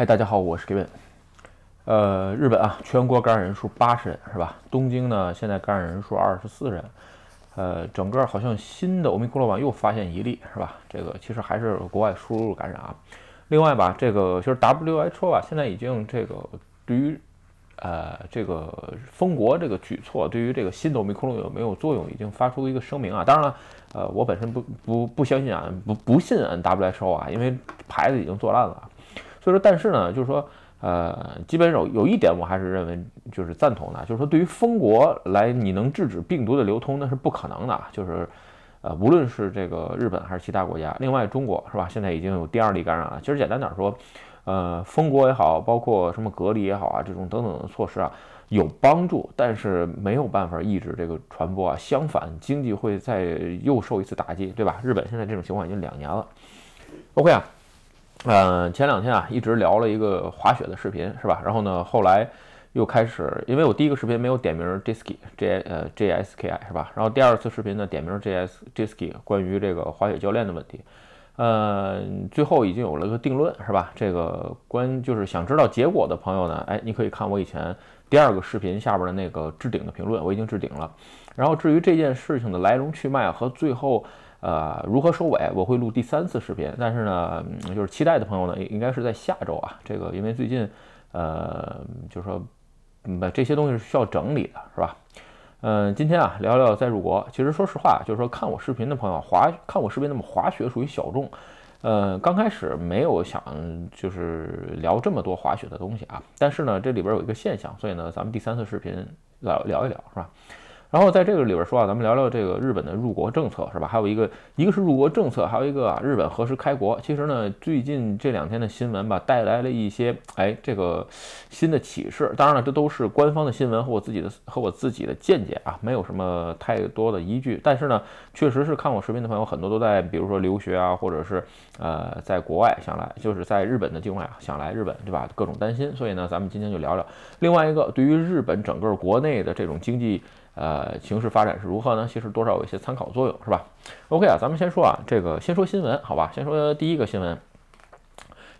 嗨，大家好，我是 Kevin。呃，日本啊，全国感染人数八十人是吧？东京呢，现在感染人数二十四人。呃，整个好像新的欧米克戎又发现一例是吧？这个其实还是国外输入感染啊。另外吧，这个就是 WHO 啊，现在已经这个对于呃这个封国这个举措，对于这个新的欧米克戎有没有作用，已经发出一个声明啊。当然了，呃，我本身不不不相信啊，不不信 WHO 啊，因为牌子已经做烂了。所以说，但是呢，就是说，呃，基本有有一点，我还是认为就是赞同的，就是说，对于封国来，你能制止病毒的流通，那是不可能的。就是，呃，无论是这个日本还是其他国家，另外中国是吧？现在已经有第二例感染了。其实简单点说，呃，封国也好，包括什么隔离也好啊，这种等等的措施啊，有帮助，但是没有办法抑制这个传播啊。相反，经济会再又受一次打击，对吧？日本现在这种情况已经两年了。OK 啊。嗯，前两天啊，一直聊了一个滑雪的视频，是吧？然后呢，后来又开始，因为我第一个视频没有点名 Jiski J 呃 J S K I 是吧？然后第二次视频呢，点名 J S Jiski 关于这个滑雪教练的问题，呃，最后已经有了个定论，是吧？这个关就是想知道结果的朋友呢，哎，你可以看我以前第二个视频下边的那个置顶的评论，我已经置顶了。然后至于这件事情的来龙去脉和最后。呃，如何收尾？我会录第三次视频，但是呢，就是期待的朋友呢，应该是在下周啊。这个因为最近，呃，就是说，嗯，这些东西是需要整理的，是吧？嗯，今天啊，聊聊再入国。其实说实话，就是说看我视频的朋友，滑看我视频那么滑雪属于小众。呃，刚开始没有想就是聊这么多滑雪的东西啊，但是呢，这里边有一个现象，所以呢，咱们第三次视频聊聊一聊，是吧？然后在这个里边说啊，咱们聊聊这个日本的入国政策是吧？还有一个，一个是入国政策，还有一个啊，日本何时开国？其实呢，最近这两天的新闻吧，带来了一些哎这个新的启示。当然了，这都是官方的新闻和我自己的和我自己的见解啊，没有什么太多的依据。但是呢，确实是看我视频的朋友很多都在，比如说留学啊，或者是呃在国外想来，就是在日本的境外啊想来日本，对吧？各种担心。所以呢，咱们今天就聊聊另外一个对于日本整个国内的这种经济。呃，形势发展是如何呢？其实多少有一些参考作用，是吧？OK 啊，咱们先说啊，这个先说新闻，好吧？先说第一个新闻，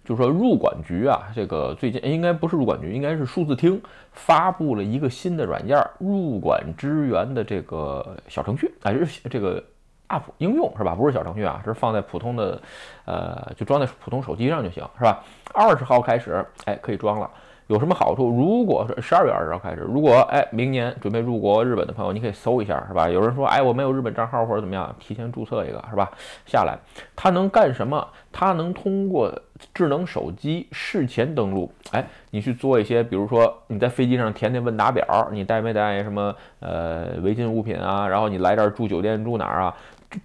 就是说入管局啊，这个最近应该不是入管局，应该是数字厅发布了一个新的软件，入管支援的这个小程序，啊，是这个 App 应用是吧？不是小程序啊，是放在普通的，呃，就装在普通手机上就行，是吧？二十号开始，哎，可以装了。有什么好处？如果是十二月二十号开始，如果哎明年准备入国日本的朋友，你可以搜一下，是吧？有人说哎我没有日本账号或者怎么样，提前注册一个，是吧？下来，它能干什么？它能通过智能手机事前登录，哎，你去做一些，比如说你在飞机上填填问答表，你带没带什么呃违禁物品啊？然后你来这儿住酒店住哪儿啊？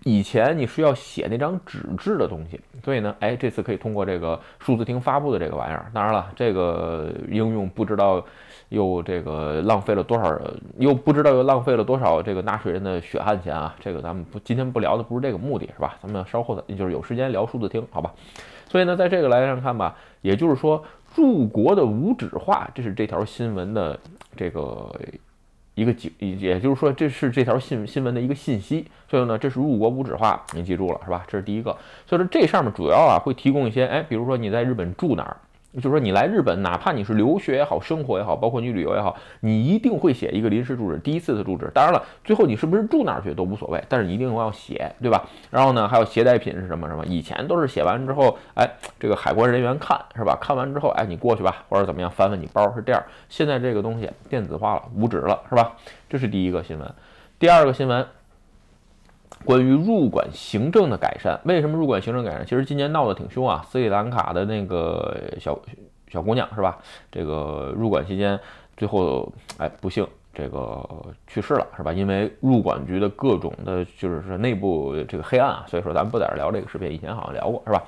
以前你需要写那张纸质的东西，所以呢，哎，这次可以通过这个数字厅发布的这个玩意儿。当然了，这个应用不知道又这个浪费了多少，又不知道又浪费了多少这个纳税人的血汗钱啊！这个咱们不今天不聊的不是这个目的，是吧？咱们稍后的就是有时间聊数字厅，好吧？所以呢，在这个来上看吧，也就是说入国的无纸化，这是这条新闻的这个。一个警，也就是说，这是这条新新闻的一个信息。所以呢，这是入国无纸化，你记住了是吧？这是第一个。所以说，这上面主要啊会提供一些，哎，比如说你在日本住哪儿。就是说，你来日本，哪怕你是留学也好，生活也好，包括你旅游也好，你一定会写一个临时住址，第一次的住址。当然了，最后你是不是住哪儿去都无所谓，但是你一定要写，对吧？然后呢，还有携带品是什么什么？以前都是写完之后，哎，这个海关人员看是吧？看完之后，哎，你过去吧，或者怎么样，翻翻你包是这样。现在这个东西电子化了，无纸了，是吧？这是第一个新闻。第二个新闻。关于入管行政的改善，为什么入管行政改善？其实今年闹得挺凶啊，斯里兰卡的那个小小姑娘是吧？这个入管期间，最后哎不幸这个去世了是吧？因为入管局的各种的，就是说内部这个黑暗啊，所以说咱们不在这聊这个视频，以前好像聊过是吧？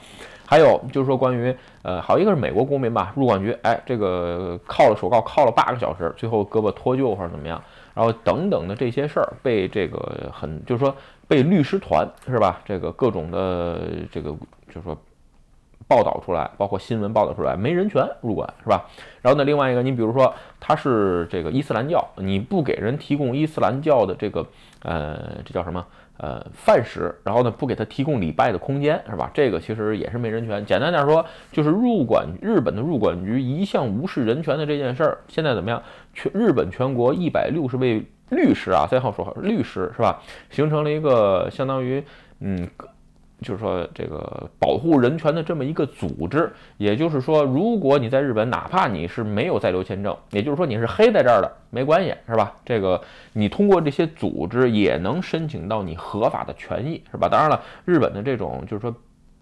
还有就是说关于呃，好一个是美国公民吧，入管局哎这个铐了手铐铐了八个小时，最后胳膊脱臼或者怎么样？然后等等的这些事儿被这个很就是说被律师团是吧？这个各种的这个就是说报道出来，包括新闻报道出来，没人权入馆是吧？然后呢，另外一个，你比如说他是这个伊斯兰教，你不给人提供伊斯兰教的这个呃，这叫什么？呃，饭食，然后呢，不给他提供礼拜的空间，是吧？这个其实也是没人权。简单点说，就是入管日本的入管局一向无视人权的这件事儿，现在怎么样？全日本全国一百六十位律师啊，再好说律师是吧？形成了一个相当于嗯。就是说，这个保护人权的这么一个组织，也就是说，如果你在日本，哪怕你是没有在留签证，也就是说你是黑在这儿的，没关系，是吧？这个你通过这些组织也能申请到你合法的权益，是吧？当然了，日本的这种就是说。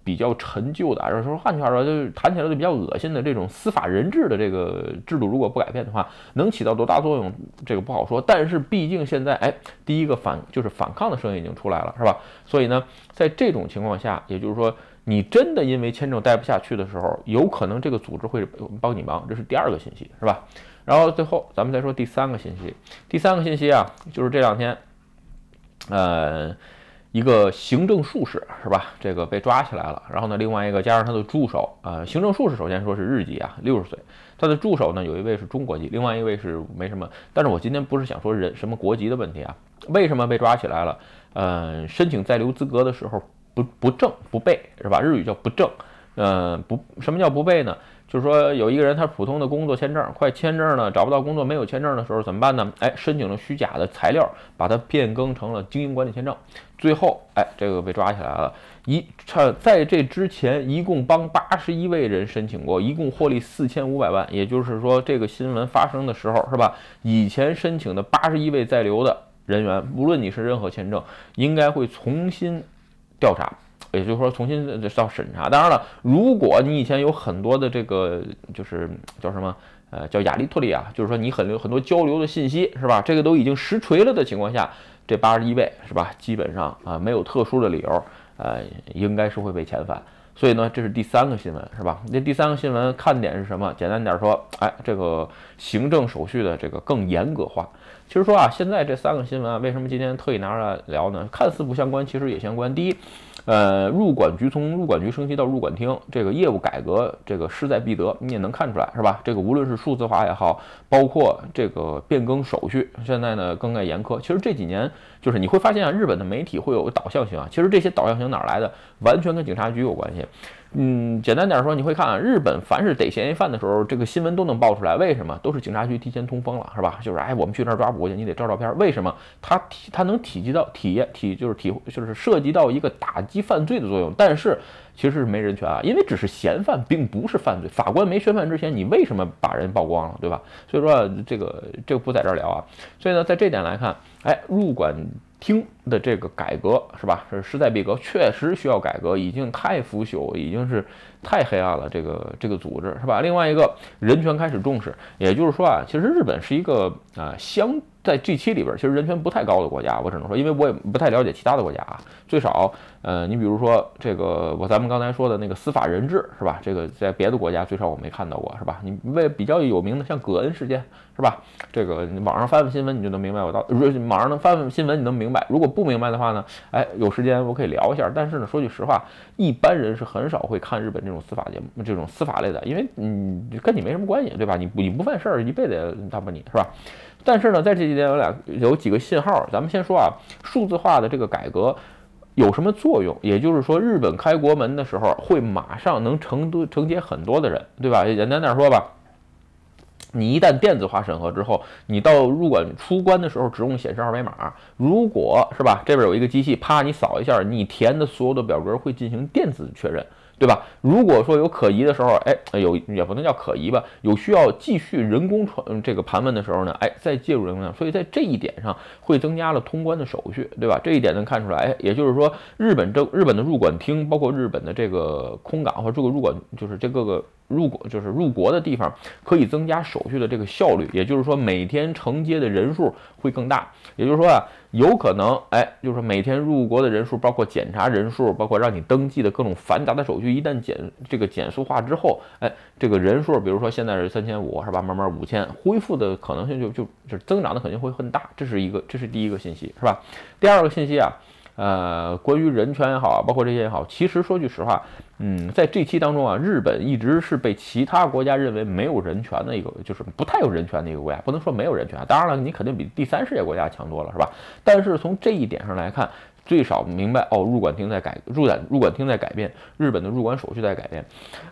比较陈旧的，就是说换句话说，就是谈起来就比较恶心的这种司法人质的这个制度，如果不改变的话，能起到多大作用，这个不好说。但是毕竟现在，哎，第一个反就是反抗的声音已经出来了，是吧？所以呢，在这种情况下，也就是说，你真的因为签证待不下去的时候，有可能这个组织会帮你忙，这是第二个信息，是吧？然后最后咱们再说第三个信息，第三个信息啊，就是这两天，呃。一个行政术士是吧？这个被抓起来了。然后呢，另外一个加上他的助手，呃，行政术士首先说是日籍啊，六十岁。他的助手呢，有一位是中国籍，另外一位是没什么。但是我今天不是想说人什么国籍的问题啊？为什么被抓起来了？呃，申请在留资格的时候不不正不备是吧？日语叫不正。嗯，不，什么叫不备呢？就是说有一个人他普通的工作签证快签证了，找不到工作没有签证的时候怎么办呢？哎，申请了虚假的材料，把它变更成了经营管理签证，最后哎这个被抓起来了。一差在这之前一共帮八十一位人申请过，一共获利四千五百万。也就是说这个新闻发生的时候是吧？以前申请的八十一位在留的人员，无论你是任何签证，应该会重新调查。也就是说，重新到审查。当然了，如果你以前有很多的这个，就是叫什么，呃，叫亚利托利亚，就是说你很有很多交流的信息，是吧？这个都已经实锤了的情况下，这八十一位是吧？基本上啊，没有特殊的理由，呃，应该是会被遣返。所以呢，这是第三个新闻，是吧？那第三个新闻看点是什么？简单点说，哎，这个行政手续的这个更严格化。其实说啊，现在这三个新闻啊，为什么今天特意拿出来聊呢？看似不相关，其实也相关。第一。呃，入管局从入管局升级到入管厅，这个业务改革，这个势在必得，你也能看出来，是吧？这个无论是数字化也好，包括这个变更手续，现在呢更加严苛。其实这几年，就是你会发现啊，日本的媒体会有导向性啊，其实这些导向性哪来的？完全跟警察局有关系。嗯，简单点说，你会看啊，日本凡是逮嫌疑犯的时候，这个新闻都能爆出来。为什么？都是警察局提前通风了，是吧？就是哎，我们去那儿抓捕去，你得照照片。为什么？他体他能体积到体验体就是体就是涉及到一个打击犯罪的作用，但是其实是没人权啊，因为只是嫌犯，并不是犯罪。法官没宣判之前，你为什么把人曝光了，对吧？所以说这个这个不在这儿聊啊。所以呢，在这点来看，哎，入管。厅的这个改革是吧？是势在必得，确实需要改革，已经太腐朽，已经是太黑暗了。这个这个组织是吧？另外一个人权开始重视，也就是说啊，其实日本是一个啊相。在 G 七里边，其实人权不太高的国家，我只能说，因为我也不太了解其他的国家啊。最少，呃，你比如说这个，我咱们刚才说的那个司法人质，是吧？这个在别的国家最少我没看到过，是吧？你为比较有名的，像葛恩事件，是吧？这个你网上翻翻新闻，你就能明白我到，网上能翻翻新闻，你能明白。如果不明白的话呢，哎，有时间我可以聊一下。但是呢，说句实话，一般人是很少会看日本这种司法节目，这种司法类的，因为嗯，跟你没什么关系，对吧？你你不犯事儿，一辈子也打不你，是吧？但是呢，在这几天有俩有几个信号，咱们先说啊，数字化的这个改革有什么作用？也就是说，日本开国门的时候会马上能承多承接很多的人，对吧？简单点说吧，你一旦电子化审核之后，你到入馆出关的时候只用显示二维码，如果是吧，这边有一个机器，啪，你扫一下，你填的所有的表格会进行电子确认。对吧？如果说有可疑的时候，哎，有也不能叫可疑吧，有需要继续人工传这个盘问的时候呢，哎，再介入人工，所以在这一点上会增加了通关的手续，对吧？这一点能看出来，哎，也就是说，日本这日本的入馆厅，包括日本的这个空港或者这个入馆，就是这各个入国就是入国的地方，可以增加手续的这个效率，也就是说，每天承接的人数会更大，也就是说啊。有可能，哎，就是每天入国的人数，包括检查人数，包括让你登记的各种繁杂的手续，就一旦减这个减速化之后，哎，这个人数，比如说现在是三千五，是吧？慢慢五千，恢复的可能性就就就增长的肯定会很大，这是一个，这是第一个信息，是吧？第二个信息啊，呃，关于人权也好，包括这些也好，其实说句实话，嗯，在这期当中啊，日本一直是被其他国家认为没有人权的一个，就是不太有人权的一个国家，不能说没有人权。当然了，你肯定比第三世界国家强多了，是吧？但是从这一点上来看，最少明白哦，入馆厅在改，入馆入馆厅在改变，日本的入馆手续在改变。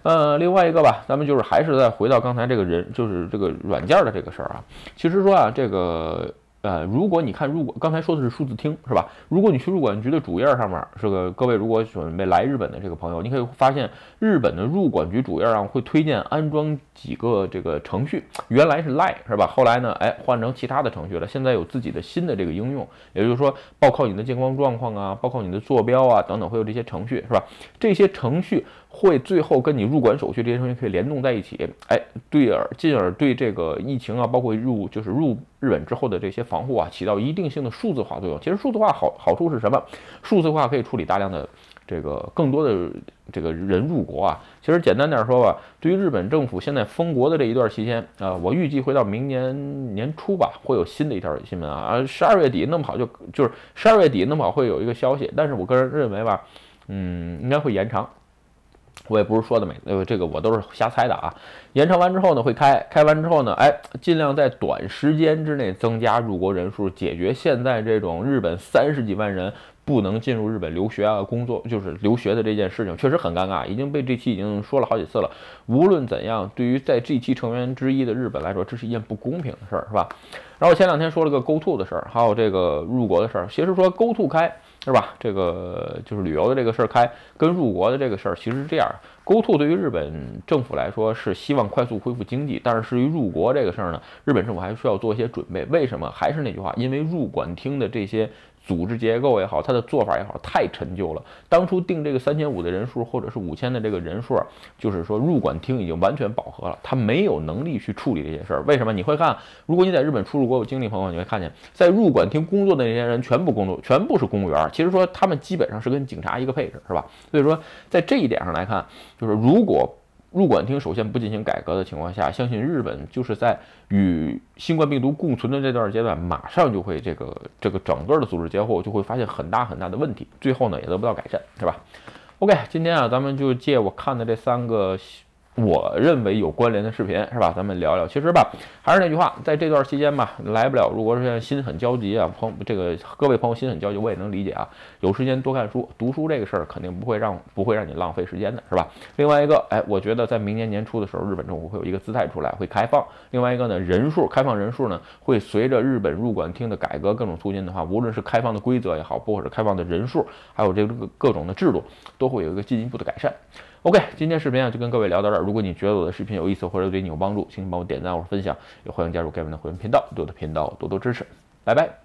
呃，另外一个吧，咱们就是还是再回到刚才这个人，就是这个软件的这个事儿啊。其实说啊，这个。呃，如果你看入馆，刚才说的是数字厅是吧？如果你去入馆局的主页上面，这个各位如果准备来日本的这个朋友，你可以发现日本的入馆局主页上会推荐安装几个这个程序，原来是 lie 是吧？后来呢，哎，换成其他的程序了，现在有自己的新的这个应用，也就是说，报告你的健康状况啊，包括你的坐标啊等等，会有这些程序是吧？这些程序。会最后跟你入馆手续这些东西可以联动在一起，哎，对而进而对这个疫情啊，包括入就是入日本之后的这些防护啊，起到一定性的数字化作用。其实数字化好好处是什么？数字化可以处理大量的这个更多的这个人入国啊。其实简单点说吧，对于日本政府现在封国的这一段期间啊，我预计会到明年年初吧，会有新的一条新闻啊。啊，十二月底弄不好就就是十二月底弄不好会有一个消息，但是我个人认为吧，嗯，应该会延长。我也不是说的没，呃，这个我都是瞎猜的啊。延长完之后呢，会开开完之后呢，哎，尽量在短时间之内增加入国人数，解决现在这种日本三十几万人不能进入日本留学啊、工作，就是留学的这件事情，确实很尴尬，已经被这期已经说了好几次了。无论怎样，对于在这期成员之一的日本来说，这是一件不公平的事儿，是吧？然后前两天说了个 Go To 的事儿，还有这个入国的事儿，其实说 Go To 开。是吧？这个就是旅游的这个事儿开，跟入国的这个事儿其实是这样。Go to 对于日本政府来说是希望快速恢复经济，但是至于入国这个事儿呢，日本政府还需要做一些准备。为什么？还是那句话，因为入管厅的这些。组织结构也好，它的做法也好，太陈旧了。当初定这个三千五的人数，或者是五千的这个人数，就是说入馆厅已经完全饱和了，他没有能力去处理这些事儿。为什么？你会看，如果你在日本出入国有经历朋友，你会看见，在入馆厅工作的那些人全部工作，全部是公务员。其实说他们基本上是跟警察一个配置，是吧？所以说在这一点上来看，就是如果。入管厅首先不进行改革的情况下，相信日本就是在与新冠病毒共存的这段阶段，马上就会这个这个整个的组织结构就会发现很大很大的问题，最后呢也得不到改善，是吧？OK，今天啊，咱们就借我看的这三个。我认为有关联的视频是吧？咱们聊聊。其实吧，还是那句话，在这段期间吧，来不了。如果说现在心很焦急啊，朋这个各位朋友心很焦急，我也能理解啊。有时间多看书，读书这个事儿肯定不会让不会让你浪费时间的，是吧？另外一个，哎，我觉得在明年年初的时候，日本政府会有一个姿态出来，会开放。另外一个呢，人数开放人数呢，会随着日本入馆厅的改革各种促进的话，无论是开放的规则也好，或者是开放的人数，还有这个各种的制度，都会有一个进一步的改善。OK，今天视频啊就跟各位聊到这儿。如果你觉得我的视频有意思或者对你有帮助，请你帮我点赞或者分享，也欢迎加入盖文的会员频道，对我的频道多多支持。拜拜。